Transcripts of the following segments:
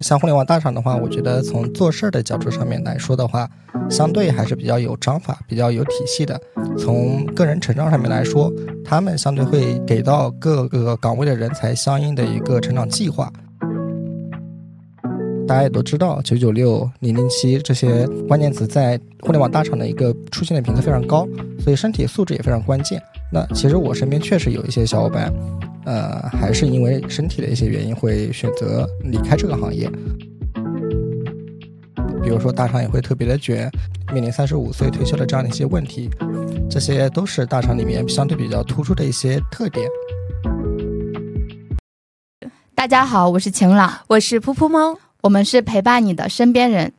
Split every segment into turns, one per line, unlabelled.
像互联网大厂的话，我觉得从做事儿的角度上面来说的话，相对还是比较有章法、比较有体系的。从个人成长上面来说，他们相对会给到各个岗位的人才相应的一个成长计划。大家也都知道，九九六、零零七这些关键词在互联网大厂的一个出现的频次非常高，所以身体素质也非常关键。那其实我身边确实有一些小伙伴，呃，还是因为身体的一些原因会选择离开这个行业。比如说大厂也会特别的卷，面临三十五岁退休的这样的一些问题，这些都是大厂里面相对比较突出的一些特点。
大家好，我是晴朗，
我是噗噗猫。
我们是陪伴你的身边人。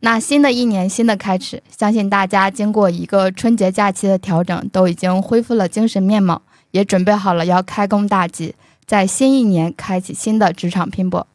那新的一年，新的开始，相信大家经过一个春节假期的调整，都已经恢复了精神面貌，也准备好了要开工大吉，在新一年开启新的职场拼搏。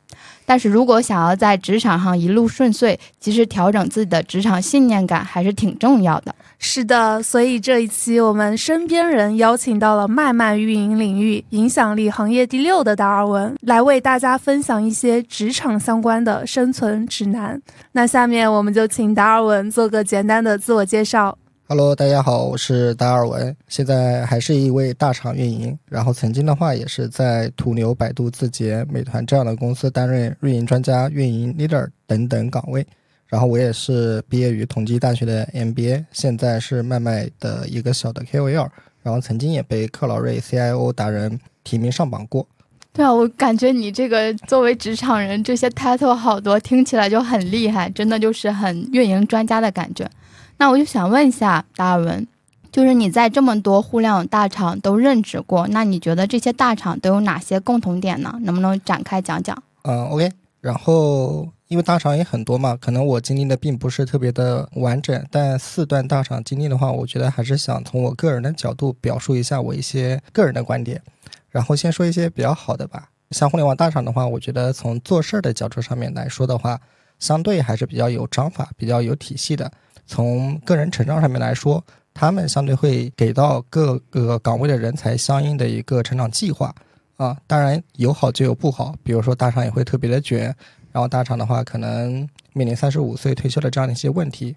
但是如果想要在职场上一路顺遂，及时调整自己的职场信念感，还是挺重要的。
是的，所以这一期我们身边人邀请到了卖卖运营领域影响力行业第六的达尔文，来为大家分享一些职场相关的生存指南。那下面我们就请达尔文做个简单的自我介绍。
Hello，大家好，我是达尔文，现在还是一位大厂运营，然后曾经的话也是在途牛、百度、字节、美团这样的公司担任运营专家、运营 leader 等等岗位。然后我也是毕业于同济大学的 MBA，现在是麦麦的一个小的 KOL，然后曾经也被克劳瑞 CIO 达人提名上榜过。
对啊，我感觉你这个作为职场人，这些 title 好多，听起来就很厉害，真的就是很运营专家的感觉。那我就想问一下达尔文，就是你在这么多互联网大厂都任职过，那你觉得这些大厂都有哪些共同点呢？能不能展开讲讲？
嗯，OK。然后因为大厂也很多嘛，可能我经历的并不是特别的完整，但四段大厂经历的话，我觉得还是想从我个人的角度表述一下我一些个人的观点。然后先说一些比较好的吧，像互联网大厂的话，我觉得从做事儿的角度上面来说的话，相对还是比较有章法、比较有体系的。从个人成长上面来说，他们相对会给到各个岗位的人才相应的一个成长计划啊。当然有好就有不好，比如说大厂也会特别的卷，然后大厂的话可能面临三十五岁退休的这样的一些问题，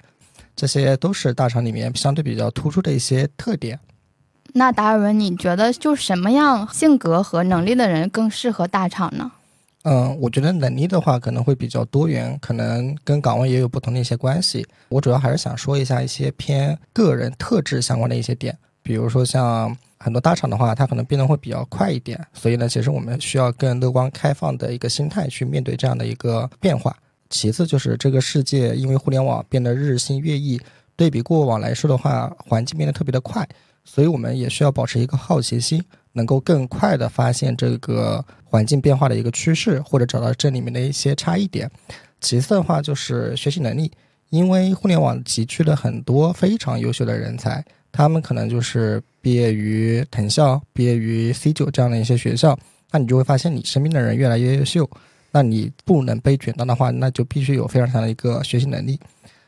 这些都是大厂里面相对比较突出的一些特点。
那达尔文，你觉得就什么样性格和能力的人更适合大厂呢？
嗯，我觉得能力的话可能会比较多元，可能跟岗位也有不同的一些关系。我主要还是想说一下一些偏个人特质相关的一些点，比如说像很多大厂的话，它可能变得会比较快一点，所以呢，其实我们需要更乐观开放的一个心态去面对这样的一个变化。其次就是这个世界因为互联网变得日新月异，对比过往来说的话，环境变得特别的快，所以我们也需要保持一个好奇心。能够更快的发现这个环境变化的一个趋势，或者找到这里面的一些差异点。其次的话就是学习能力，因为互联网集聚了很多非常优秀的人才，他们可能就是毕业于藤校、毕业于 C 九这样的一些学校，那你就会发现你身边的人越来越优秀，那你不能被卷到的话，那就必须有非常强的一个学习能力。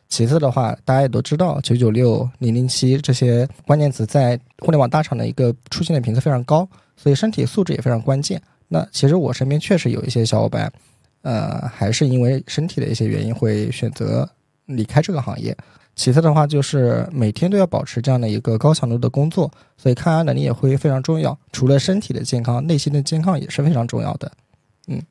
其次的话，大家也都知道，九九六、零零七这些关键词在互联网大厂的一个出现的频次非常高，所以身体素质也非常关键。那其实我身边确实有一些小伙伴，呃，还是因为身体的一些原因会选择离开这个行业。其次的话，就是每天都要保持这样的一个高强度的工作，所以抗压能力也会非常重要。除了身体的健康，内心的健康也是非常重要的。嗯。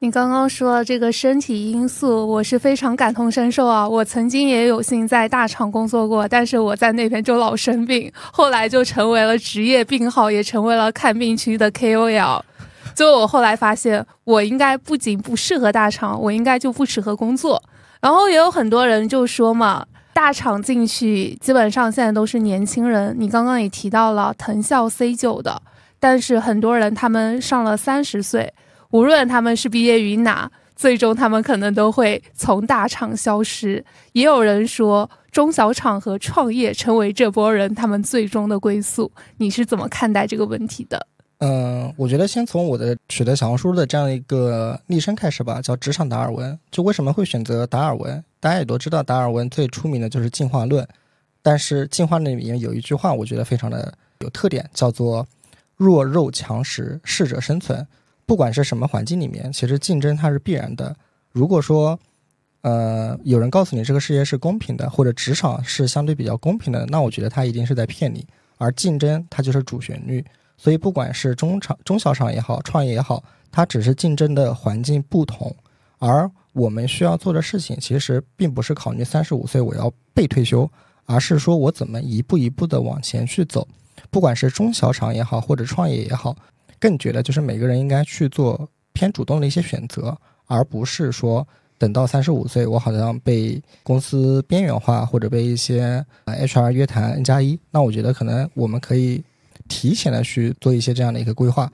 你刚刚说这个身体因素，我是非常感同身受啊！我曾经也有幸在大厂工作过，但是我在那边就老生病，后来就成为了职业病号，也成为了看病区的 KOL。就我后来发现，我应该不仅不适合大厂，我应该就不适合工作。然后也有很多人就说嘛，大厂进去基本上现在都是年轻人。你刚刚也提到了藤校 C 九的，但是很多人他们上了三十岁。无论他们是毕业于哪，最终他们可能都会从大厂消失。也有人说，中小厂和创业成为这波人他们最终的归宿。你是怎么看待这个问题的？
嗯，我觉得先从我的取得小红书的这样一个昵称开始吧，叫职场达尔文。就为什么会选择达尔文？大家也都知道，达尔文最出名的就是进化论。但是进化论里面有一句话，我觉得非常的有特点，叫做“弱肉强食，适者生存”。不管是什么环境里面，其实竞争它是必然的，如果说，呃，有人告诉你这个世界是公平的，或者职场是相对比较公平的，那我觉得他一定是在骗你。而竞争它就是主旋律，所以不管是中厂、中小厂也好，创业也好，它只是竞争的环境不同。而我们需要做的事情，其实并不是考虑三十五岁我要被退休，而是说我怎么一步一步的往前去走。不管是中小厂也好，或者创业也好，更觉得就是每个人应该去做偏主动的一些选择，而不是说。等到三十五岁，我好像被公司边缘化，或者被一些 HR 约谈 N 加一，那我觉得可能我们可以提前的去做一些这样的一个规划。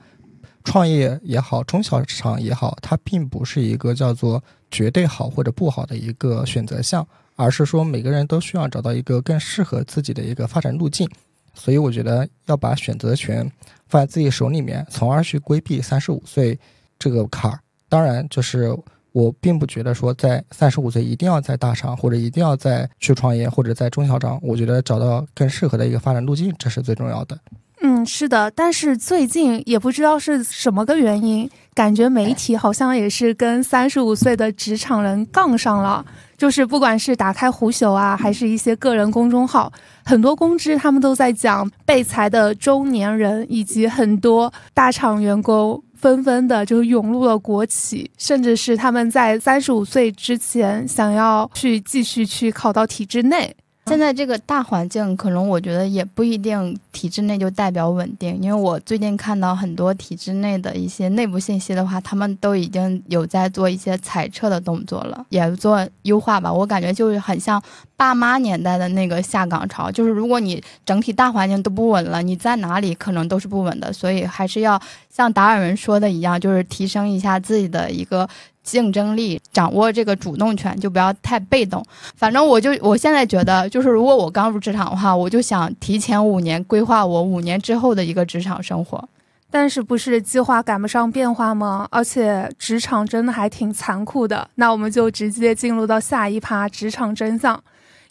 创业也好，中小厂也好，它并不是一个叫做绝对好或者不好的一个选择项，而是说每个人都需要找到一个更适合自己的一个发展路径。所以我觉得要把选择权放在自己手里面，从而去规避三十五岁这个坎儿。当然就是。我并不觉得说在三十五岁一定要在大厂，或者一定要在去创业，或者在中小厂。我觉得找到更适合的一个发展路径，这是最重要的。
是的。但是最近也不知道是什么个原因，感觉媒体好像也是跟三十五岁的职场人杠上了。就是不管是打开虎嗅啊，还是一些个人公众号，很多公知他们都在讲被裁的中年人，以及很多大厂员工。纷纷的就涌入了国企，甚至是他们在三十五岁之前想要去继续去考到体制内。
现在这个大环境，可能我觉得也不一定体制内就代表稳定，因为我最近看到很多体制内的一些内部信息的话，他们都已经有在做一些裁撤的动作了，也做优化吧。我感觉就是很像爸妈年代的那个下岗潮，就是如果你整体大环境都不稳了，你在哪里可能都是不稳的，所以还是要像达尔文说的一样，就是提升一下自己的一个。竞争力，掌握这个主动权，就不要太被动。反正我就我现在觉得，就是如果我刚入职场的话，我就想提前五年规划我五年之后的一个职场生活。
但是不是计划赶不上变化吗？而且职场真的还挺残酷的。那我们就直接进入到下一趴职场真相。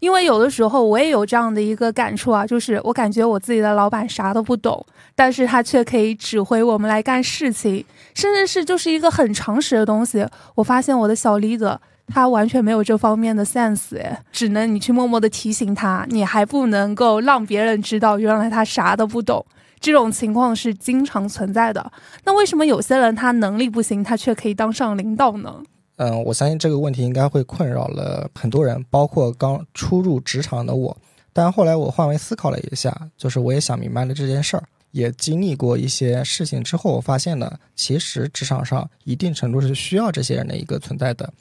因为有的时候我也有这样的一个感触啊，就是我感觉我自己的老板啥都不懂，但是他却可以指挥我们来干事情，甚至是就是一个很常识的东西。我发现我的小 leader 他完全没有这方面的 sense，哎，只能你去默默的提醒他，你还不能够让别人知道原来他啥都不懂。这种情况是经常存在的。那为什么有些人他能力不行，他却可以当上领导呢？
嗯，我相信这个问题应该会困扰了很多人，包括刚初入职场的我。但后来我换位思考了一下，就是我也想明白了这件事儿，也经历过一些事情之后，我发现呢，其实职场上一定程度是需要这些人的一个存在的。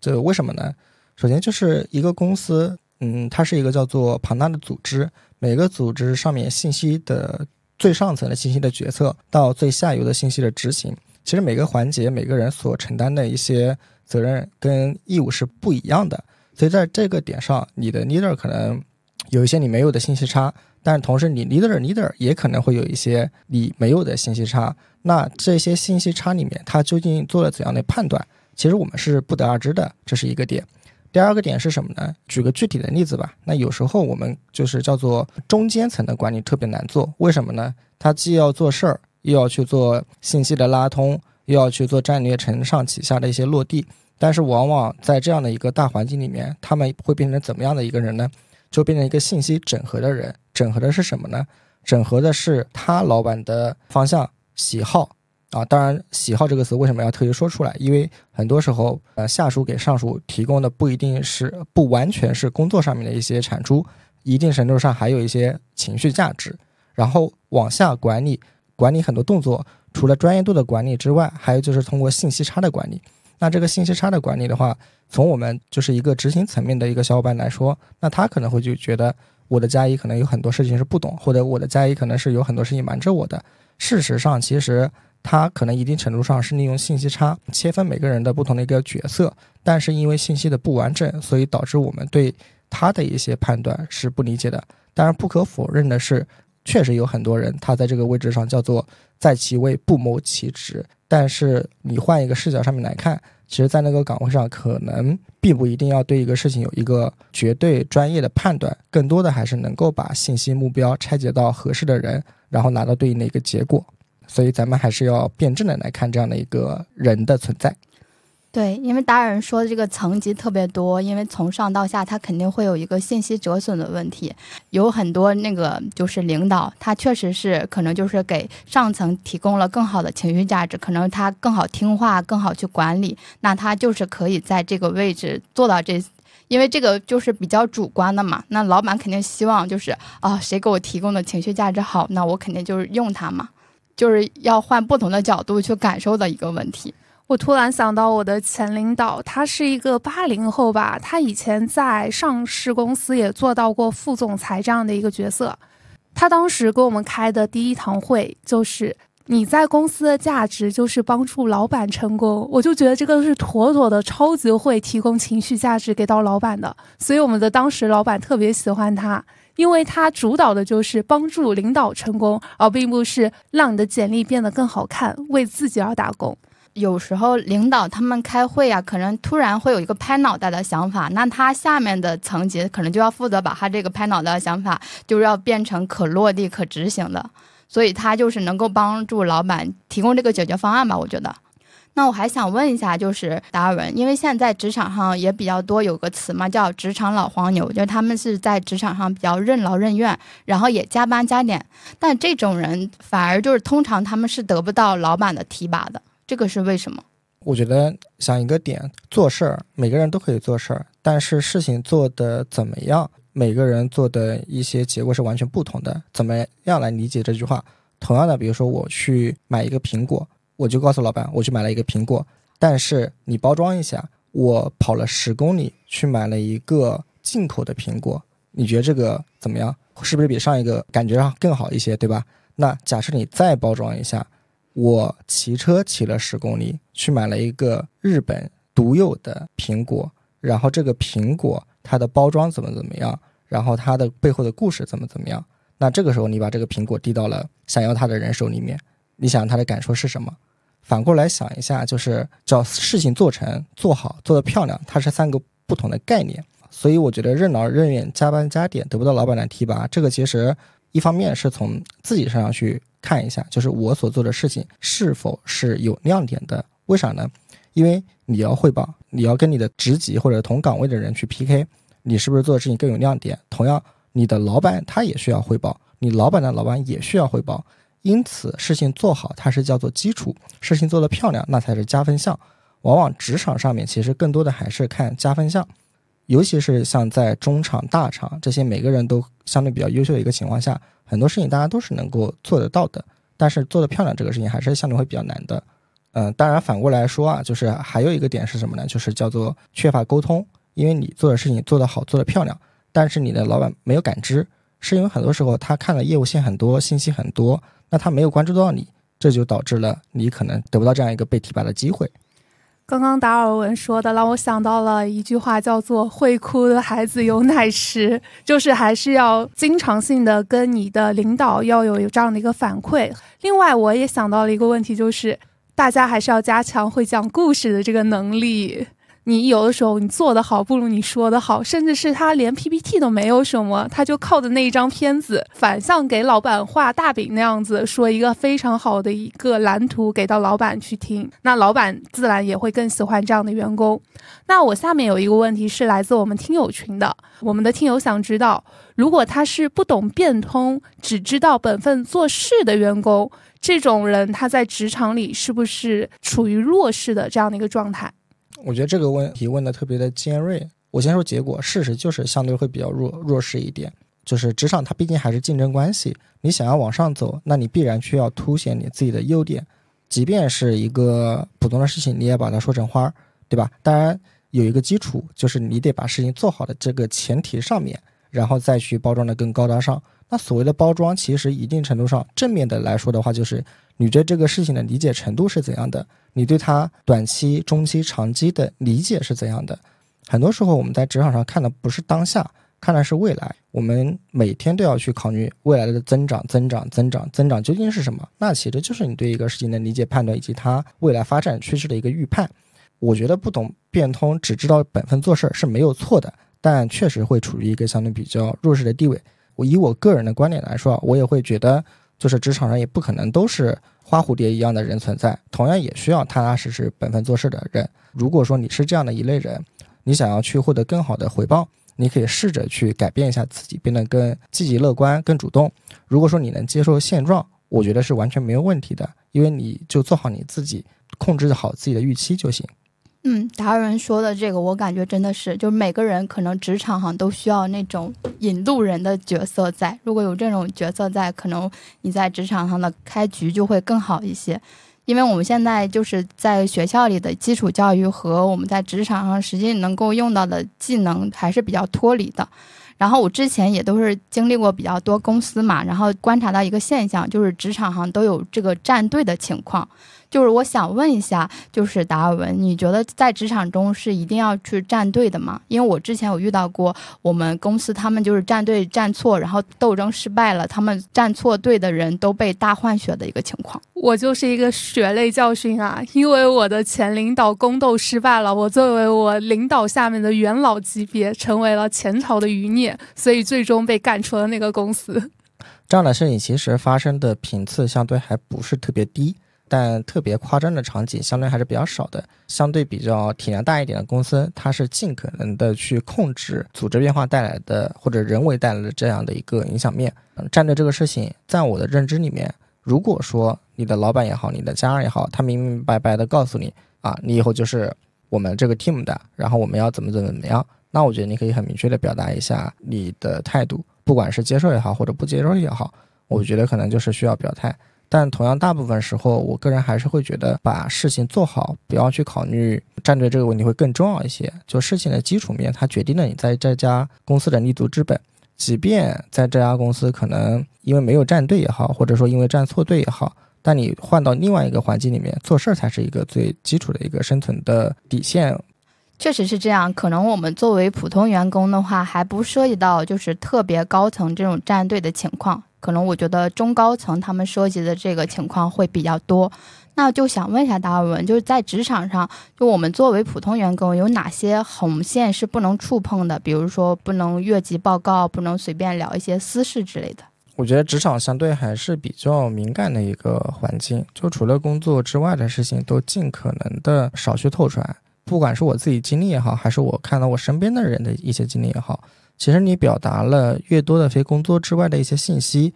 这为什么呢？首先就是一个公司，嗯，它是一个叫做庞大的组织，每个组织上面信息的最上层的信息的决策，到最下游的信息的执行，其实每个环节每个人所承担的一些。责任跟义务是不一样的，所以在这个点上，你的 leader 可能有一些你没有的信息差，但是同时你 leader leader 也可能会有一些你没有的信息差。那这些信息差里面，他究竟做了怎样的判断？其实我们是不得而知的，这是一个点。第二个点是什么呢？举个具体的例子吧。那有时候我们就是叫做中间层的管理特别难做，为什么呢？他既要做事儿，又要去做信息的拉通。又要去做战略承上启下的一些落地，但是往往在这样的一个大环境里面，他们会变成怎么样的一个人呢？就变成一个信息整合的人。整合的是什么呢？整合的是他老板的方向、喜好啊。当然，喜好这个词为什么要特意说出来？因为很多时候，呃，下属给上属提供的不一定是不完全是工作上面的一些产出，一定程度上还有一些情绪价值。然后往下管理，管理很多动作。除了专业度的管理之外，还有就是通过信息差的管理。那这个信息差的管理的话，从我们就是一个执行层面的一个小伙伴来说，那他可能会就觉得我的加一可能有很多事情是不懂，或者我的加一可能是有很多事情瞒着我的。事实上，其实他可能一定程度上是利用信息差切分每个人的不同的一个角色，但是因为信息的不完整，所以导致我们对他的一些判断是不理解的。当然，不可否认的是。确实有很多人，他在这个位置上叫做在其位不谋其职。但是你换一个视角上面来看，其实，在那个岗位上，可能并不一定要对一个事情有一个绝对专业的判断，更多的还是能够把信息目标拆解到合适的人，然后拿到对应的一个结果。所以，咱们还是要辩证的来看这样的一个人的存在。
对，因为达尔文说的这个层级特别多，因为从上到下，他肯定会有一个信息折损的问题。有很多那个就是领导，他确实是可能就是给上层提供了更好的情绪价值，可能他更好听话，更好去管理，那他就是可以在这个位置做到这，因为这个就是比较主观的嘛。那老板肯定希望就是啊，谁给我提供的情绪价值好，那我肯定就是用它嘛，就是要换不同的角度去感受的一个问题。
我突然想到我的前领导，他是一个八零后吧，他以前在上市公司也做到过副总裁这样的一个角色。他当时给我们开的第一堂会就是你在公司的价值就是帮助老板成功，我就觉得这个是妥妥的超级会提供情绪价值给到老板的，所以我们的当时老板特别喜欢他，因为他主导的就是帮助领导成功，而并不是让你的简历变得更好看，为自己而打工。
有时候领导他们开会啊，可能突然会有一个拍脑袋的想法，那他下面的层级可能就要负责把他这个拍脑袋的想法，就是要变成可落地、可执行的，所以他就是能够帮助老板提供这个解决方案吧。我觉得，那我还想问一下，就是达尔文，因为现在职场上也比较多有个词嘛，叫职场老黄牛，就是他们是在职场上比较任劳任怨，然后也加班加点，但这种人反而就是通常他们是得不到老板的提拔的。这个是为什么？
我觉得想一个点，做事儿每个人都可以做事儿，但是事情做的怎么样，每个人做的一些结果是完全不同的。怎么样来理解这句话？同样的，比如说我去买一个苹果，我就告诉老板我去买了一个苹果，但是你包装一下，我跑了十公里去买了一个进口的苹果，你觉得这个怎么样？是不是比上一个感觉上更好一些，对吧？那假设你再包装一下。我骑车骑了十公里，去买了一个日本独有的苹果，然后这个苹果它的包装怎么怎么样，然后它的背后的故事怎么怎么样？那这个时候你把这个苹果递到了想要它的人手里面，你想他的感受是什么？反过来想一下，就是叫事情做成、做好、做得漂亮，它是三个不同的概念。所以我觉得任劳任怨、加班加点得不到老板的提拔，这个其实一方面是从自己身上去。看一下，就是我所做的事情是否是有亮点的？为啥呢？因为你要汇报，你要跟你的职级或者同岗位的人去 PK，你是不是做的事情更有亮点？同样，你的老板他也需要汇报，你老板的老板也需要汇报。因此，事情做好它是叫做基础，事情做得漂亮那才是加分项。往往职场上面其实更多的还是看加分项，尤其是像在中厂、大厂这些每个人都相对比较优秀的一个情况下。很多事情大家都是能够做得到的，但是做得漂亮这个事情还是相对会比较难的。嗯，当然反过来说啊，就是还有一个点是什么呢？就是叫做缺乏沟通。因为你做的事情做得好，做得漂亮，但是你的老板没有感知，是因为很多时候他看了业务线很多，信息很多，那他没有关注到你，这就导致了你可能得不到这样一个被提拔的机会。
刚刚达尔文说的让我想到了一句话，叫做“会哭的孩子有奶吃”，就是还是要经常性的跟你的领导要有这样的一个反馈。另外，我也想到了一个问题，就是大家还是要加强会讲故事的这个能力。你有的时候你做的好不如你说的好，甚至是他连 PPT 都没有什么，他就靠着那一张片子，反向给老板画大饼那样子，说一个非常好的一个蓝图给到老板去听，那老板自然也会更喜欢这样的员工。那我下面有一个问题是来自我们听友群的，我们的听友想知道，如果他是不懂变通，只知道本分做事的员工，这种人他在职场里是不是处于弱势的这样的一个状态？
我觉得这个问题问的特别的尖锐。我先说结果，事实就是相对会比较弱弱势一点。就是职场它毕竟还是竞争关系，你想要往上走，那你必然需要凸显你自己的优点。即便是一个普通的事情，你也把它说成花儿，对吧？当然有一个基础，就是你得把事情做好的这个前提上面，然后再去包装的更高大上。那所谓的包装，其实一定程度上正面的来说的话，就是你对这个事情的理解程度是怎样的，你对它短期、中期、长期的理解是怎样的。很多时候我们在职场上看的不是当下，看的是未来。我们每天都要去考虑未来的增长、增长、增长、增长究竟是什么？那其实就是你对一个事情的理解、判断以及它未来发展趋势的一个预判。我觉得不懂变通，只知道本分做事儿是没有错的，但确实会处于一个相对比较弱势的地位。我以我个人的观点来说，我也会觉得，就是职场上也不可能都是花蝴蝶一样的人存在，同样也需要踏踏实实、本分做事的人。如果说你是这样的一类人，你想要去获得更好的回报，你可以试着去改变一下自己，变得更积极乐观、更主动。如果说你能接受现状，我觉得是完全没有问题的，因为你就做好你自己，控制好自己的预期就行。
嗯，达尔文说的这个，我感觉真的是，就是每个人可能职场上都需要那种引路人的角色在。如果有这种角色在，可能你在职场上的开局就会更好一些。因为我们现在就是在学校里的基础教育和我们在职场上实际能够用到的技能还是比较脱离的。然后我之前也都是经历过比较多公司嘛，然后观察到一个现象，就是职场上都有这个站队的情况。就是我想问一下，就是达尔文，你觉得在职场中是一定要去站队的吗？因为我之前有遇到过，我们公司他们就是站队站错，然后斗争失败了，他们站错队的人都被大换血的一个情况。
我就是一个血泪教训啊！因为我的前领导宫斗失败了，我作为我领导下面的元老级别，成为了前朝的余孽，所以最终被赶出了那个公司。
这样的事情其实发生的频次相对还不是特别低。但特别夸张的场景相对还是比较少的，相对比较体量大一点的公司，它是尽可能的去控制组织变化带来的或者人为带来的这样的一个影响面。站队这个事情，在我的认知里面，如果说你的老板也好，你的家人也好，他明明白白的告诉你啊，你以后就是我们这个 team 的，然后我们要怎么怎么怎么样，那我觉得你可以很明确的表达一下你的态度，不管是接受也好，或者不接受也好，我觉得可能就是需要表态。但同样，大部分时候，我个人还是会觉得把事情做好，不要去考虑战队这个问题会更重要一些。就事情的基础面，它决定了你在这家公司的立足之本。即便在这家公司可能因为没有站队也好，或者说因为站错队也好，但你换到另外一个环境里面做事儿，才是一个最基础的一个生存的底线。
确实是这样，可能我们作为普通员工的话，还不涉及到就是特别高层这种站队的情况。可能我觉得中高层他们涉及的这个情况会比较多，那就想问一下达尔文，就是在职场上，就我们作为普通员工，有哪些红线是不能触碰的？比如说不能越级报告，不能随便聊一些私事之类的。
我觉得职场相对还是比较敏感的一个环境，就除了工作之外的事情，都尽可能的少去透传。不管是我自己经历也好，还是我看到我身边的人的一些经历也好。其实你表达了越多的非工作之外的一些信息，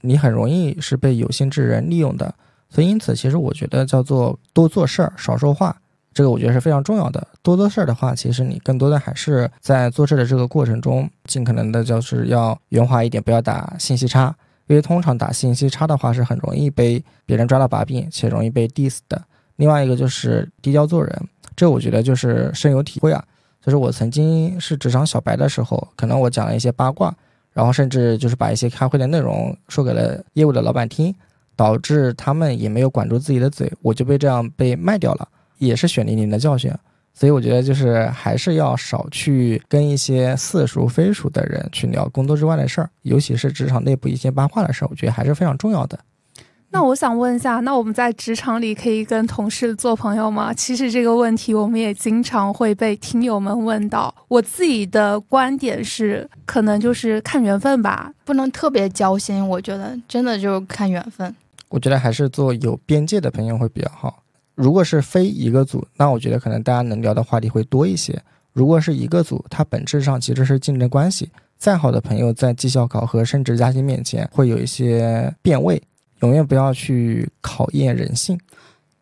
你很容易是被有心之人利用的。所以因此，其实我觉得叫做多做事儿少说话，这个我觉得是非常重要的。多做事儿的话，其实你更多的还是在做事的这个过程中，尽可能的就是要圆滑一点，不要打信息差。因为通常打信息差的话，是很容易被别人抓到把柄，且容易被 diss 的。另外一个就是低调做人，这我觉得就是深有体会啊。就是我曾经是职场小白的时候，可能我讲了一些八卦，然后甚至就是把一些开会的内容说给了业务的老板听，导致他们也没有管住自己的嘴，我就被这样被卖掉了，也是血淋淋的教训。所以我觉得就是还是要少去跟一些似熟非熟的人去聊工作之外的事儿，尤其是职场内部一些八卦的事儿，我觉得还是非常重要的。
那我想问一下，那我们在职场里可以跟同事做朋友吗？其实这个问题我们也经常会被听友们问到。我自己的观点是，可能就是看缘分吧，
不能特别交心。我觉得真的就是看缘分。
我觉得还是做有边界的朋友会比较好。如果是非一个组，那我觉得可能大家能聊的话题会多一些。如果是一个组，它本质上其实是竞争关系。再好的朋友，在绩效考核、升职加薪面前，会有一些变味。永远不要去考验人性，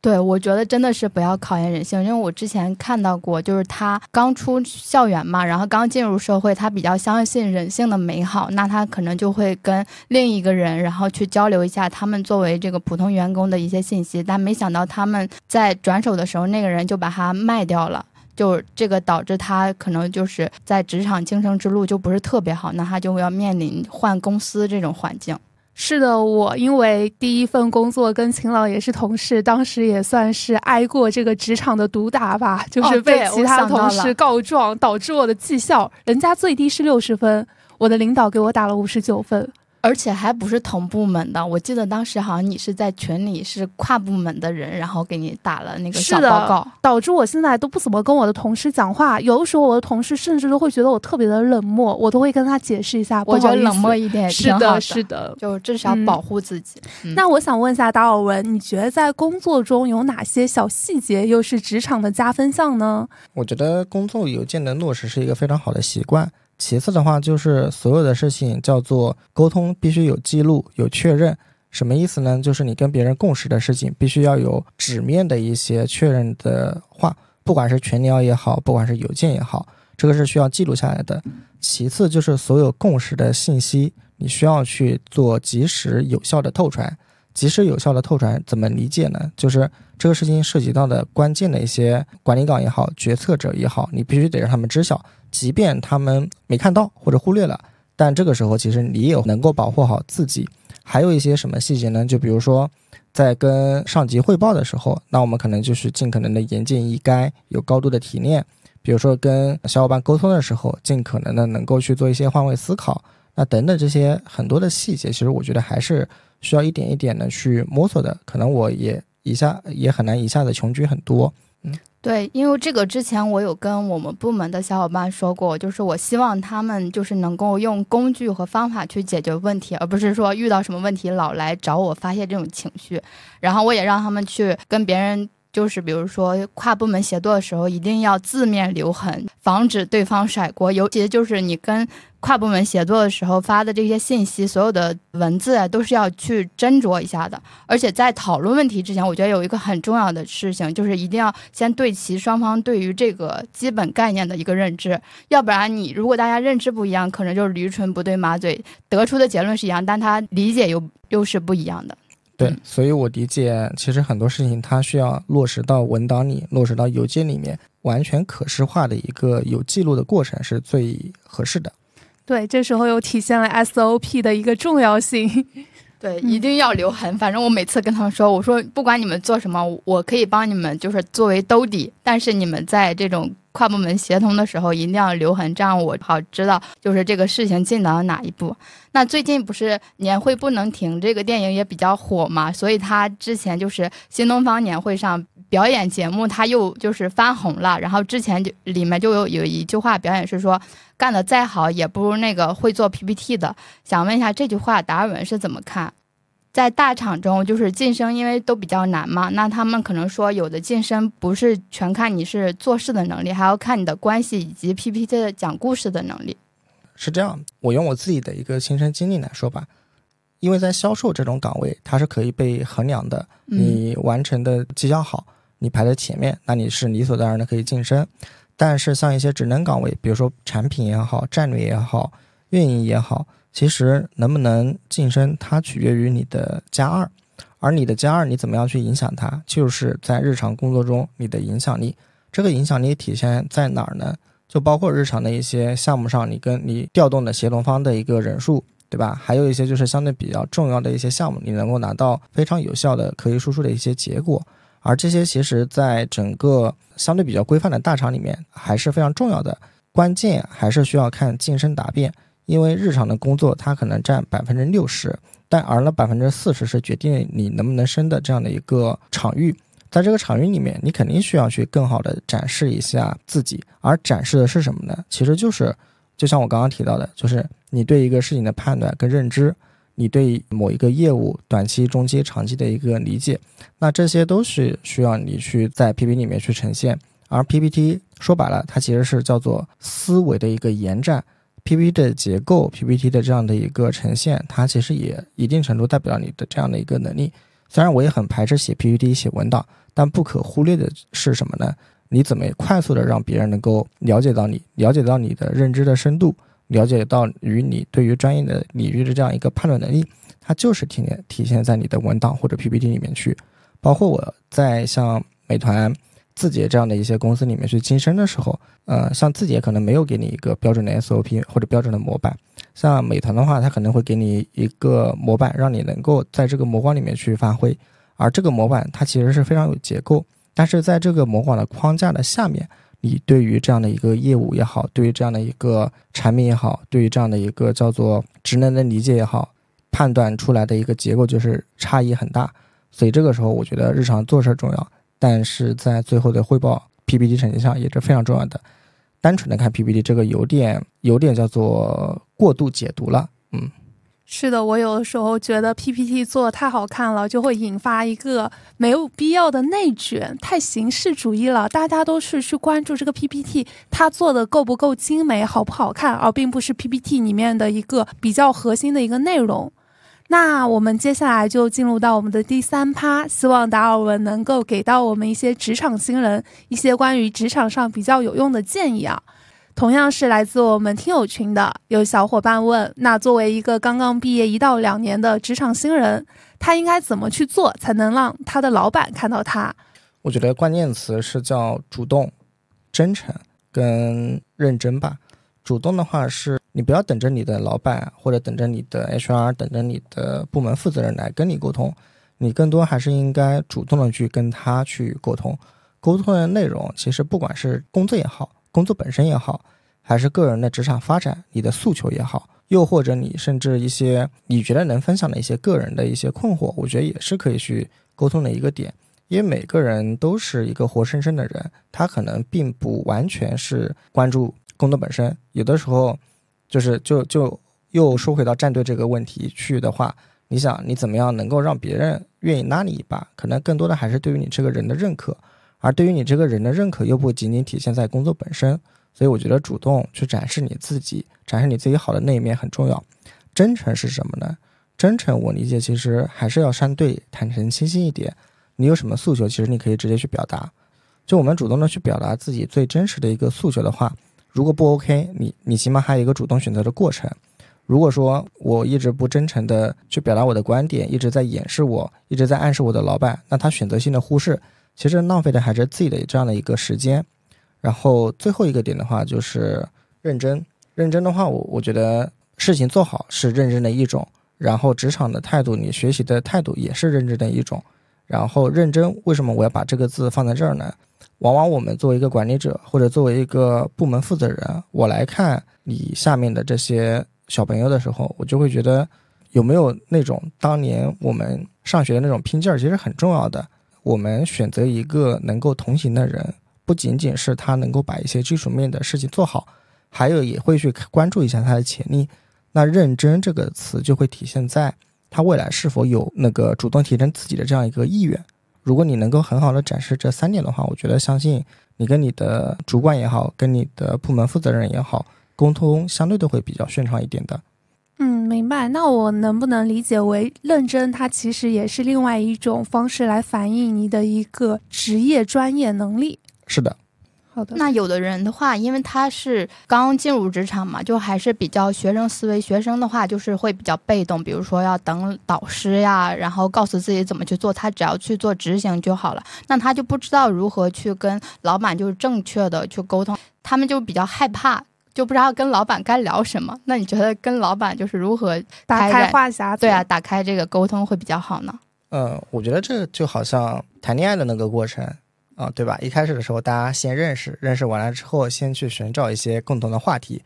对我觉得真的是不要考验人性，因为我之前看到过，就是他刚出校园嘛，然后刚进入社会，他比较相信人性的美好，那他可能就会跟另一个人，然后去交流一下他们作为这个普通员工的一些信息，但没想到他们在转手的时候，那个人就把他卖掉了，就这个导致他可能就是在职场晋升之路就不是特别好，那他就要面临换公司这种环境。
是的，我因为第一份工作跟秦朗也是同事，当时也算是挨过这个职场的毒打吧，就是被其他同事告状，导致我的绩效，人家最低是六十分，我的领导给我打了五十九分。
而且还不是同部门的。我记得当时好像你是在群里是跨部门的人，然后给你打了那个小报告。
导致我现在都不怎么跟我的同事讲话。有的时候我的同事甚至都会觉得我特别的冷漠，我都会跟他解释一下。
我觉得冷漠一点也
是
的，
是的。
就至少
嗯
保护自己。嗯
那我想问一下达尔文，你觉得在工作中有哪些小细节又是职场的加分项呢？
我觉得工作邮件的落实是一个非常好的习惯。其次的话，就是所有的事情叫做沟通，必须有记录、有确认。什么意思呢？就是你跟别人共识的事情，必须要有纸面的一些确认的话，不管是群聊也好，不管是邮件也好，这个是需要记录下来的。其次就是所有共识的信息，你需要去做及时有效的透传。及时有效的透传怎么理解呢？就是这个事情涉及到的关键的一些管理岗也好，决策者也好，你必须得让他们知晓，即便他们没看到或者忽略了，但这个时候其实你也能够保护好自己。还有一些什么细节呢？就比如说，在跟上级汇报的时候，那我们可能就是尽可能的言简意赅，有高度的提炼。比如说跟小伙伴沟通的时候，尽可能的能够去做一些换位思考，那等等这些很多的细节，其实我觉得还是需要一点一点的去摸索的。可能我也一下也很难一下子穷举很多。
嗯对，因为这个之前我有跟我们部门的小伙伴说过，就是我希望他们就是能够用工具和方法去解决问题，而不是说遇到什么问题老来找我发泄这种情绪。然后我也让他们去跟别人。就是比如说跨部门协作的时候，一定要字面留痕，防止对方甩锅。尤其就是你跟跨部门协作的时候发的这些信息，所有的文字啊，都是要去斟酌一下的。而且在讨论问题之前，我觉得有一个很重要的事情，就是一定要先对齐双方对于这个基本概念的一个认知，要不然你如果大家认知不一样，可能就是驴唇不对马嘴，得出的结论是一样，但他理解又又是不一样的。
对
嗯，
所以我理解，其实很多事情它需要落实到文档里，落实到邮件里面，完全可视化的一个有记录的过程是最合适的。
对，这时候又体现了 SOP 的一个重要性。
对，
嗯
一定要留痕。反正我每次跟他们说，我说不管你们做什么，我可以帮你们，就是作为兜底。但是你们在这种跨部门协同的时候，一定要留痕，这样我好知道就是这个事情进到了哪一步。那最近不是年会不能停这个电影也比较火嘛，所以他之前就是新东方年会上表演节目，他又就是翻红了。然后之前就里面就有有一句话表演是说，干得再好也不如那个会做 PPT 的。想问一下这句话达尔文是怎么看？在大厂中，就是晋升，因为都比较难嘛，那他们可能说有的晋升不是全看你是做事的能力，还要看你的关系以及 PPT 的讲故事的能力。
是这样，我用我自己的一个亲身经历来说吧，因为在销售这种岗位，它是可以被衡量的。
嗯
你完成的绩效好，你排在前面，那你是理所当然的可以晋升。但是像一些职能岗位，比如说产品也好、战略也好、运营也好，其实能不能晋升，它取决于你的加二。而你的加二，你怎么样去影响它，就是在日常工作中你的影响力。这个影响力体现在哪儿呢？就包括日常的一些项目上，你跟你调动的协同方的一个人数，对吧？还有一些就是相对比较重要的一些项目，你能够拿到非常有效的可以输出的一些结果。而这些其实在整个相对比较规范的大厂里面还是非常重要的。关键还是需要看晋升答辩，因为日常的工作它可能占百分之六十，但而呢百分之四十是决定你能不能升的这样的一个场域。在这个场域里面，你肯定需要去更好的展示一下自己，而展示的是什么呢？其实就是，就像我刚刚提到的，就是你对一个事情的判断跟认知，你对某一个业务短期、中期、长期的一个理解，那这些都是需要你去在 PPT 里面去呈现。而 PPT 说白了，它其实是叫做思维的一个延展。PPT 的结构，PPT 的这样的一个呈现，它其实也一定程度代表你的这样的一个能力。虽然我也很排斥写 PPT、写文档，但不可忽略的是什么呢？你怎么快速的让别人能够了解到你，了解到你的认知的深度，了解到与你对于专业的领域的这样一个判断能力，它就是体现体现在你的文档或者 PPT 里面去。包括我在像美团、字节这样的一些公司里面去晋升的时候，呃，像字节可能没有给你一个标准的 SOP 或者标准的模板，像美团的话，它可能会给你一个模板，让你能够在这个模块里面去发挥。而这个模板它其实是非常有结构，但是在这个模板的框架的下面，你对于这样的一个业务也好，对于这样的一个产品也好，对于这样的一个叫做职能的理解也好，判断出来的一个结构就是差异很大。所以这个时候，我觉得日常做事重要，但是在最后的汇报 PPT 成绩上也是非常重要的。单纯的看 PPT，这个有点有点叫做过度解读了。嗯，
是的，我有的时候觉得 PPT 做的太好看了，就会引发一个没有必要的内卷，太形式主义了。大家都是去关注这个 PPT 它做的够不够精美、好不好看，而并不是 PPT 里面的一个比较核心的一个内容。那我们接下来就进入到我们的第三趴，希望达尔文能够给到我们一些职场新人一些关于职场上比较有用的建议啊。同样是来自我们听友群的，有小伙伴问：那作为一个刚刚毕业一到两年的职场新人，他应该怎么去做才能让他的老板看到他？
我觉得关键词是叫主动、真诚跟认真吧。主动的话是。你不要等着你的老板或者等着你的 HR，等着你的部门负责人来跟你沟通，你更多还是应该主动的去跟他去沟通。沟通的内容其实不管是工作也好，工作本身也好，还是个人的职场发展，你的诉求也好，又或者你甚至一些你觉得能分享的一些个人的一些困惑，我觉得也是可以去沟通的一个点。因为每个人都是一个活生生的人，他可能并不完全是关注工作本身，有的时候。就是就就又说回到战队这个问题去的话，你想你怎么样能够让别人愿意拉你一把？可能更多的还是对于你这个人的认可，而对于你这个人的认可又不仅仅体现在工作本身。所以我觉得主动去展示你自己，展示你自己好的那一面很重要。真诚是什么呢？真诚我理解其实还是要相对坦诚清晰一点。你有什么诉求，其实你可以直接去表达。就我们主动的去表达自己最真实的一个诉求的话。如果不 OK，你你起码还有一个主动选择的过程。如果说我一直不真诚的去表达我的观点，一直在掩饰我，一直在暗示我的老板，那他选择性的忽视，其实浪费的还是自己的这样的一个时间。然后最后一个点的话就是认真，认真的话，我我觉得事情做好是认真的一种，然后职场的态度，你学习的态度也是认真的一种。然后认真，为什么我要把这个字放在这儿呢？往往我们作为一个管理者，或者作为一个部门负责人，我来看你下面的这些小朋友的时候，我就会觉得有没有那种当年我们上学的那种拼劲儿，其实很重要的。我们选择一个能够同行的人，不仅仅是他能够把一些基础面的事情做好，还有也会去关注一下他的潜力。那认真这个词就会体现在他未来是否有那个主动提升自己的这样一个意愿。如果你能够很好的展示这三点的话，我觉得相信你跟你的主管也好，跟你的部门负责人也好，沟通相对都会比较顺畅一点的。
嗯，明白。那我能不能理解为认真？它其实也是另外一种方式来反映你的一个职业专业能力。
是的。
好的，
那有的人的话，因为他是刚进入职场嘛，就还是比较学生思维。学生的话就是会比较被动，比如说要等导师呀，然后告诉自己怎么去做，他只要去做执行就好了。那他就不知道如何去跟老板就是正确的去沟通，他们就比较害怕，就不知道跟老板该聊什么。那你觉得跟老板就是如何
打开话匣子？
对啊，打开这个沟通会比较好呢？
嗯，我觉得这就好像谈恋爱的那个过程。啊，对吧？一开始的时候，大家先认识，认识完了之后，先去寻找一些共同的话题。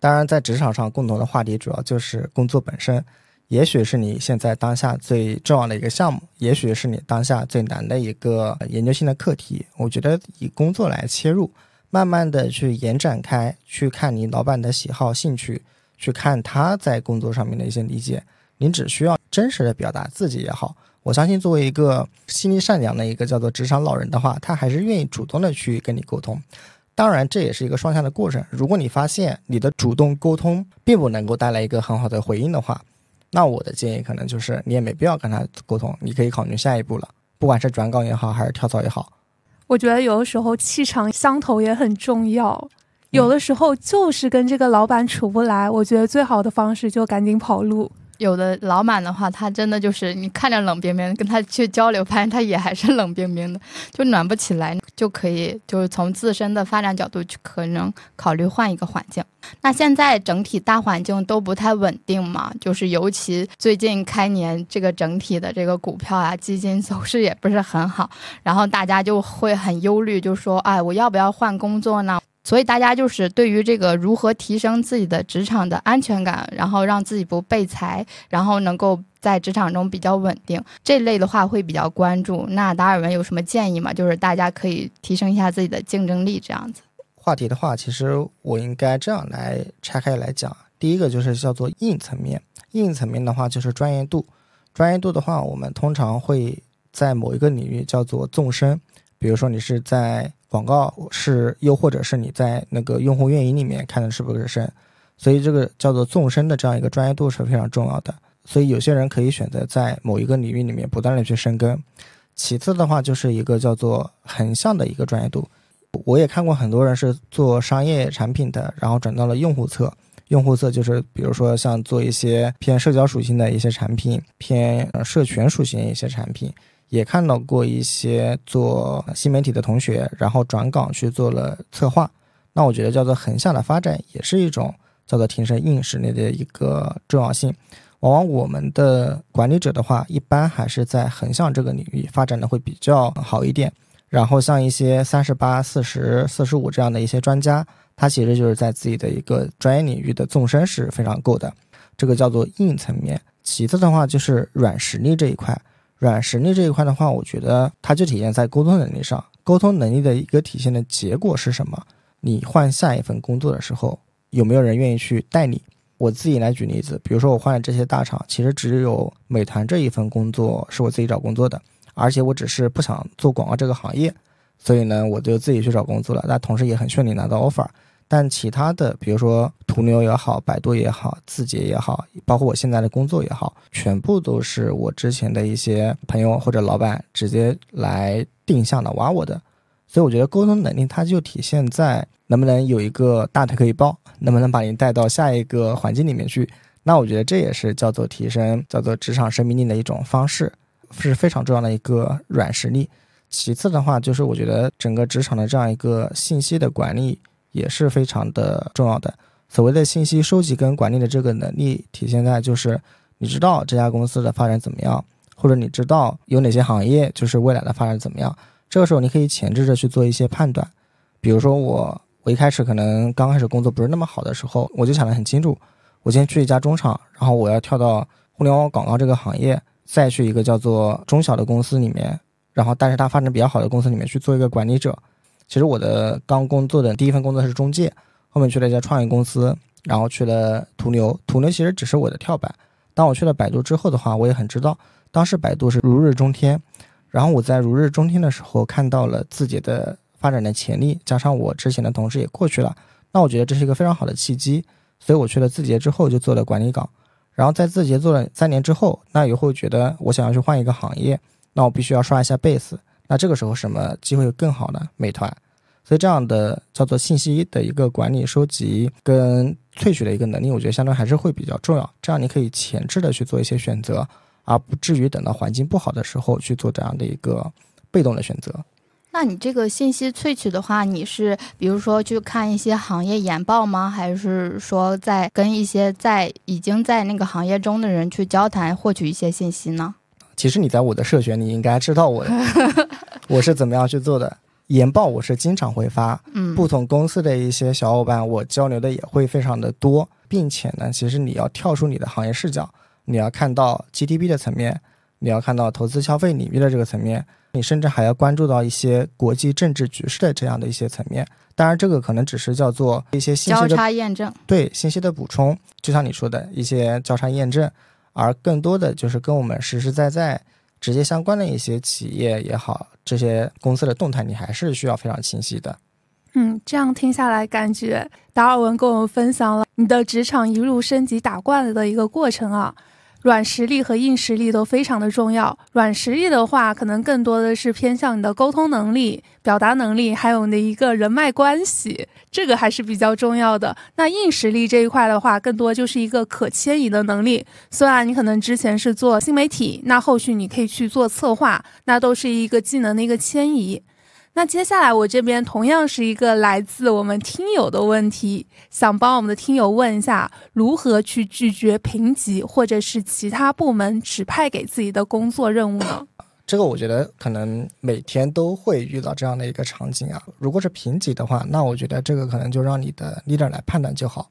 当然，在职场上，共同的话题主要就是工作本身。也许是你现在当下最重要的一个项目，也许是你当下最难的一个研究性的课题。我觉得以工作来切入，慢慢的去延展开，去看你老板的喜好、兴趣，去看他在工作上面的一些理解。你只需要真实的表达自己也好。我相信，作为一个心地善良的一个叫做职场老人的话，他还是愿意主动的去跟你沟通。当然，这也是一个双向的过程。如果你发现你的主动沟通并不能够带来一个很好的回应的话，那我的建议可能就是你也没必要跟他沟通，你可以考虑下一步了。不管是转岗也好，还是跳槽也好，
我觉得有的时候气场相投也很重要。有的时候就是跟这个老板处不来，我觉得最好的方式就赶紧跑路。
有的老板的话，他真的就是你看着冷冰冰，跟他去交流，发现他也还是冷冰冰的，就暖不起来，就可以就是从自身的发展角度去可能考虑换一个环境。那现在整体大环境都不太稳定嘛，就是尤其最近开年这个整体的这个股票啊、基金走势也不是很好，然后大家就会很忧虑，就说哎，我要不要换工作呢？所以大家就是对于这个如何提升自己的职场的安全感，然后让自己不被裁，然后能够在职场中比较稳定，这类的话会比较关注。那达尔文有什么建议吗？就是大家可以提升一下自己的竞争力，这样子。
话题的话，其实我应该这样来拆开来讲。第一个就是叫做硬层面，硬层面的话就是专业度。专业度的话，我们通常会在某一个领域叫做纵深，比如说你是在广告是，又或者是你在那个用户运营里面看的是不是深，所以这个叫做纵深的这样一个专业度是非常重要的。所以有些人可以选择在某一个领域里面不断的去深耕。其次的话就是一个叫做横向的一个专业度。我也看过很多人是做商业产品的，然后转到了用户侧。用户侧就是，比如说像做一些偏社交属性的一些产品，偏呃社群属性的一些产品，也看到过一些做新媒体的同学，然后转岗去做了策划。那我觉得叫做横向的发展，也是一种叫做提升硬实力的一个重要性。往往我们的管理者的话，一般还是在横向这个领域发展的会比较好一点。然后像一些三十八、四十四十五这样的一些专家。他其实就是在自己的一个专业领域的纵深是非常够的，这个叫做硬层面。其次的话就是软实力这一块，软实力这一块的话，我觉得它就体现在沟通能力上。沟通能力的一个体现的结果是什么？你换下一份工作的时候，有没有人愿意去带你？我自己来举例子，比如说我换了这些大厂，其实只有美团这一份工作是我自己找工作的，而且我只是不想做广告这个行业，所以呢，我就自己去找工作了。那同时也很顺利拿到 offer。但其他的，比如说途牛也好，百度也好，字节也好，包括我现在的工作也好，全部都是我之前的一些朋友或者老板直接来定向的挖我的。所以我觉得沟通能力它就体现在能不能有一个大腿可以抱，能不能把您带到下一个环境里面去。那我觉得这也是叫做提升叫做职场生命力的一种方式，是非常重要的一个软实力。其次的话，就是我觉得整个职场的这样一个信息的管理。也是非常的重要的。所谓的信息收集跟管理的这个能力，体现在就是你知道这家公司的发展怎么样，或者你知道有哪些行业就是未来的发展怎么样。这个时候你可以前置着去做一些判断。比如说我我一开始可能刚开始工作不是那么好的时候，我就想得很清楚，我先去一家中厂，然后我要跳到互联网广告这个行业，再去一个叫做中小的公司里面，然后但是它发展比较好的公司里面去做一个管理者。其实我的刚工作的第一份工作是中介，后面去了一家创业公司，然后去了途牛。途牛其实只是我的跳板。当我去了百度之后的话，我也很知道，当时百度是如日中天。然后我在如日中天的时候，看到了自己的发展的潜力，加上我之前的同事也过去了，那我觉得这是一个非常好的契机。所以我去了字节之后，就做了管理岗。然后在字节做了三年之后，那以后觉得我想要去换一个行业，那我必须要刷一下 base。那这个时候什么机会更好呢？美团，所以这样的叫做信息的一个管理、收集跟萃取的一个能力，我觉得相对还是会比较重要。这样你可以前置的去做一些选择，而不至于等到环境不好的时候去做这样的一个被动的选择。
那你这个信息萃取的话，你是比如说去看一些行业研报吗？还是说在跟一些在已经在那个行业中的人去交谈，获取一些信息呢？
其实你在我的社群，你应该知道我 我是怎么样去做的。研报我是经常会发，嗯，不同公司的一些小伙伴，我交流的也会非常的多，并且呢，其实你要跳出你的行业视角，你要看到 GDP 的层面，你要看到投资消费领域的这个层面，你甚至还要关注到一些国际政治局势的这样的一些层面。当然，这个可能只是叫做一些信息
的交叉验证，
对信息的补充，就像你说的一些交叉验证。而更多的就是跟我们实实在在、直接相关的一些企业也好，这些公司的动态，你还是需要非常清晰的。
嗯，这样听下来，感觉达尔文跟我们分享了你的职场一路升级打怪的一个过程啊。软实力和硬实力都非常的重要。软实力的话，可能更多的是偏向你的沟通能力、表达能力，还有你的一个人脉关系，这个还是比较重要的。那硬实力这一块的话，更多就是一个可迁移的能力。虽然你可能之前是做新媒体，那后续你可以去做策划，那都是一个技能的一个迁移。那接下来我这边同样是一个来自我们听友的问题，想帮我们的听友问一下，如何去拒绝评级或者是其他部门指派给自己的工作任务呢？
这个我觉得可能每天都会遇到这样的一个场景啊。如果是评级的话，那我觉得这个可能就让你的 leader 来判断就好。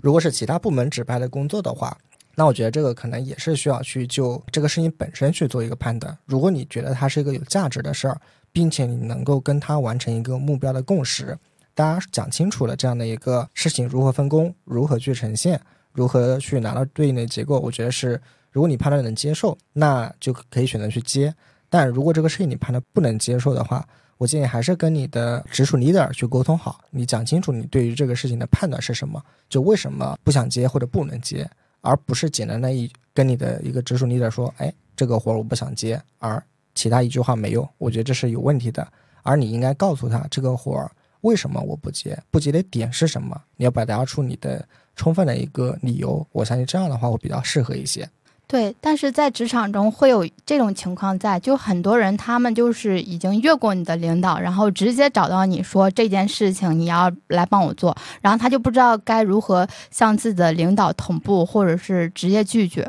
如果是其他部门指派的工作的话，那我觉得这个可能也是需要去就这个事情本身去做一个判断。如果你觉得它是一个有价值的事儿，并且你能够跟他完成一个目标的共识，大家讲清楚了这样的一个事情如何分工，如何去呈现，如何去拿到对应的结果，我觉得是如果你判断能接受，那就可以选择去接。但如果这个事情你判断不能接受的话，我建议还是跟你的直属 leader 去沟通好，你讲清楚你对于这个事情的判断是什么，就为什么不想接或者不能接，而不是简单的一跟你的一个直属 leader 说，哎，这个活我不想接，而其他一句话没用，我觉得这是有问题的。而你应该告诉他这个活儿为什么我不接，不接的点是什么，你要表达出你的充分的一个理由。我相信这样的话会比较适合一些。
对，但是在职场中会有这种情况在，就很多人他们就是已经越过你的领导，然后直接找到你说这件事情你要来帮我做，然后他就不知道该如何向自己的领导同步，或者是直接拒绝，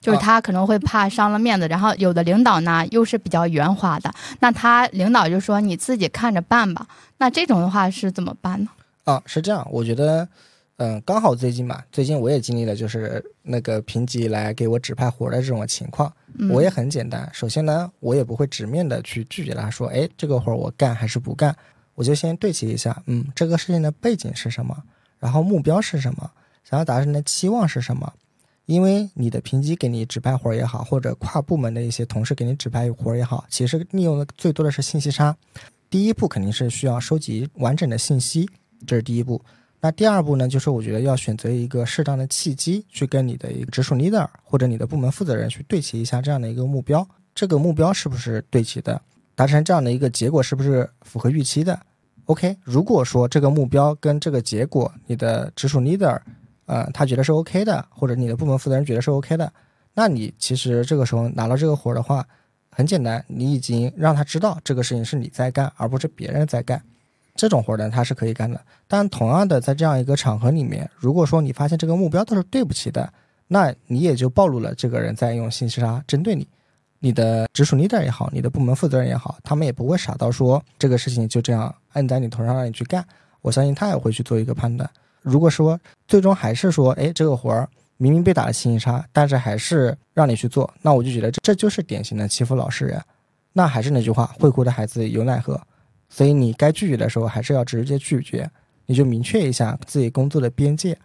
就是他可能会怕伤了面子。然后有的领导呢又是比较圆滑的，那他领导就说你自己看着办吧。那这种的话是怎么办呢？
啊，是这样，我觉得。嗯，刚好最近嘛，最近我也经历了就是那个评级来给我指派活的这种情况。我也很简单，首先呢，我也不会直面的去拒绝他，说，哎，这个活我干还是不干？我就先对齐一下，嗯，这个事情的背景是什么，然后目标是什么，想要达成的期望是什么？因为你的评级给你指派活也好，或者跨部门的一些同事给你指派活也好，其实利用的最多的是信息差。第一步肯定是需要收集完整的信息，这是第一步。那第二步呢，就是我觉得要选择一个适当的契机，去跟你的一个直属 leader 或者你的部门负责人去对齐一下这样的一个目标，这个目标是不是对齐的，达成这样的一个结果是不是符合预期的？OK，如果说这个目标跟这个结果，你的直属 leader，呃，他觉得是 OK 的，或者你的部门负责人觉得是 OK 的，那你其实这个时候拿到这个活的话，很简单，你已经让他知道这个事情是你在干，而不是别人在干。这种活呢，他是可以干的。但同样的，在这样一个场合里面，如果说你发现这个目标都是对不起的，那你也就暴露了这个人在用信息差针对你。你的直属 leader 也好，你的部门负责人也好，他们也不会傻到说这个事情就这样摁在你头上让你去干。我相信他也会去做一个判断。如果说最终还是说，哎，这个活儿明明被打了信息差，但是还是让你去做，那我就觉得这这就是典型的欺负老实人。那还是那句话，会哭的孩子有奶喝。所以你该拒绝的时候，还是要直接拒绝，你就明确一下自己工作的边界。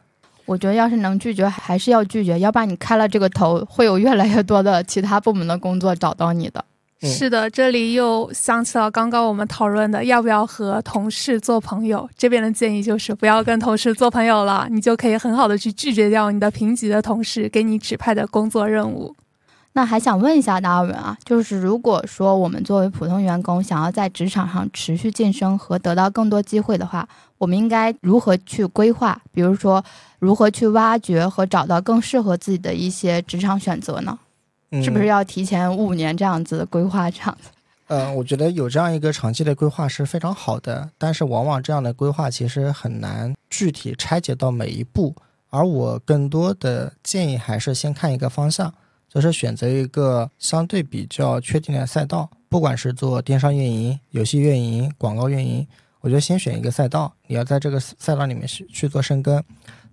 我觉得要是能拒绝，还是要拒绝，要不然你开了这个头，会有越来越多的其他部门的工作找到你的。
是的，这里又想起了刚刚我们讨论的要不要和同事做朋友。这边的建议就是不要跟同事做朋友了，你就可以很好的去拒绝掉你的评级的同事给你指派的工作任务。
那还想问一下达尔文啊，就是如果说我们作为普通员工想要在职场上持续晋升和得到更多机会的话，我们应该如何去规划？比如说，如何去挖掘和找到更适合自己的一些职场选择呢？是不是要提前五年这样子规划这样子？
呃，我觉得有这样一个长期的规划是非常好的，但是往往这样的规划其实很难具体拆解到每一步，而我更多的建议还是先看一个方向。就是选择一个相对比较确定的赛道，不管是做电商运营、游戏运营、广告运营，我觉得先选一个赛道，你要在这个赛道里面去去做深耕。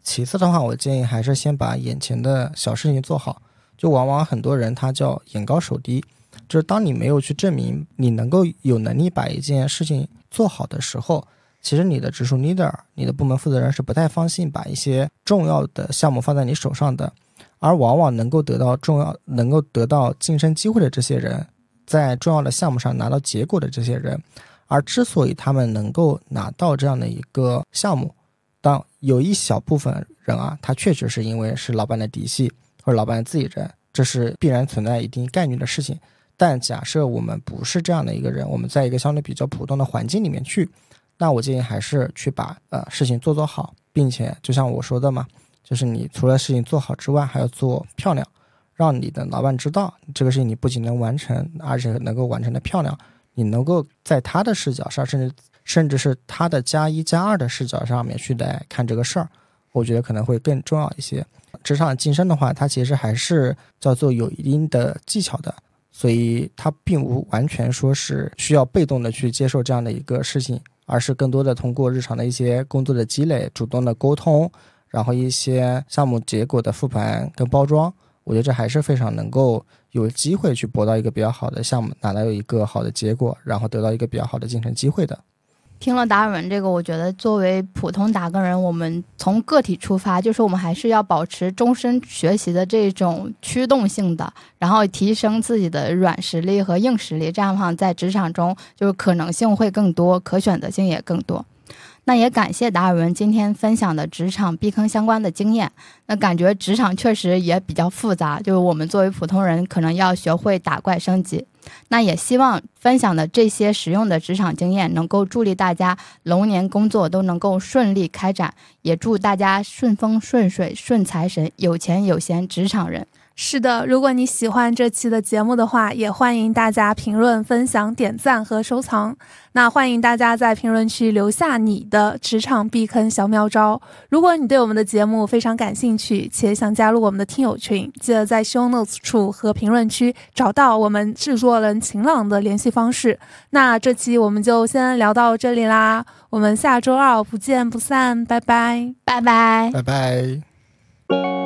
其次的话，我建议还是先把眼前的小事情做好。就往往很多人他叫眼高手低，就是当你没有去证明你能够有能力把一件事情做好的时候，其实你的直属 leader、你的部门负责人是不太放心把一些重要的项目放在你手上的。而往往能够得到重要、能够得到晋升机会的这些人，在重要的项目上拿到结果的这些人，而之所以他们能够拿到这样的一个项目，当有一小部分人啊，他确实是因为是老板的嫡系或者老板自己人，这是必然存在一定概率的事情。但假设我们不是这样的一个人，我们在一个相对比较普通的环境里面去，那我建议还是去把呃事情做做好，并且就像我说的嘛。就是你除了事情做好之外，还要做漂亮，让你的老板知道这个事情你不仅能完成，而且能够完成的漂亮。你能够在他的视角上，甚至甚至是他的加一加二的视角上面去来看这个事儿，我觉得可能会更重要一些。职场晋升的话，它其实还是叫做有一定的技巧的。所以它并不完全说是需要被动的去接受这样的一个事情，而是更多的通过日常的一些工作的积累，主动的沟通，然后一些项目结果的复盘跟包装，我觉得这还是非常能够有机会去博到一个比较好的项目，拿到一个好的结果，然后得到一个比较好的晋升机会的。
听了达尔文这个，我觉得作为普通打工人，我们从个体出发，就是我们还是要保持终身学习的这种驱动性的，然后提升自己的软实力和硬实力，这样的话在职场中就是可能性会更多，可选择性也更多。那也感谢达尔文今天分享的职场避坑相关的经验。那感觉职场确实也比较复杂，就是我们作为普通人，可能要学会打怪升级。那也希望分享的这些实用的职场经验，能够助力大家龙年工作都能够顺利开展，也祝大家顺风顺水顺财神，有钱有闲职场人。
是的，如果你喜欢这期的节目的话，也欢迎大家评论、分享、点赞和收藏。那欢迎大家在评论区留下你的职场避坑小妙招。如果你对我们的节目非常感兴趣，且想加入我们的听友群，记得在 show notes 处和评论区找到我们制作人晴朗的联系方式。那这期我们就先聊到这里啦，我们下周二不见不散，拜拜，
拜拜，
拜拜。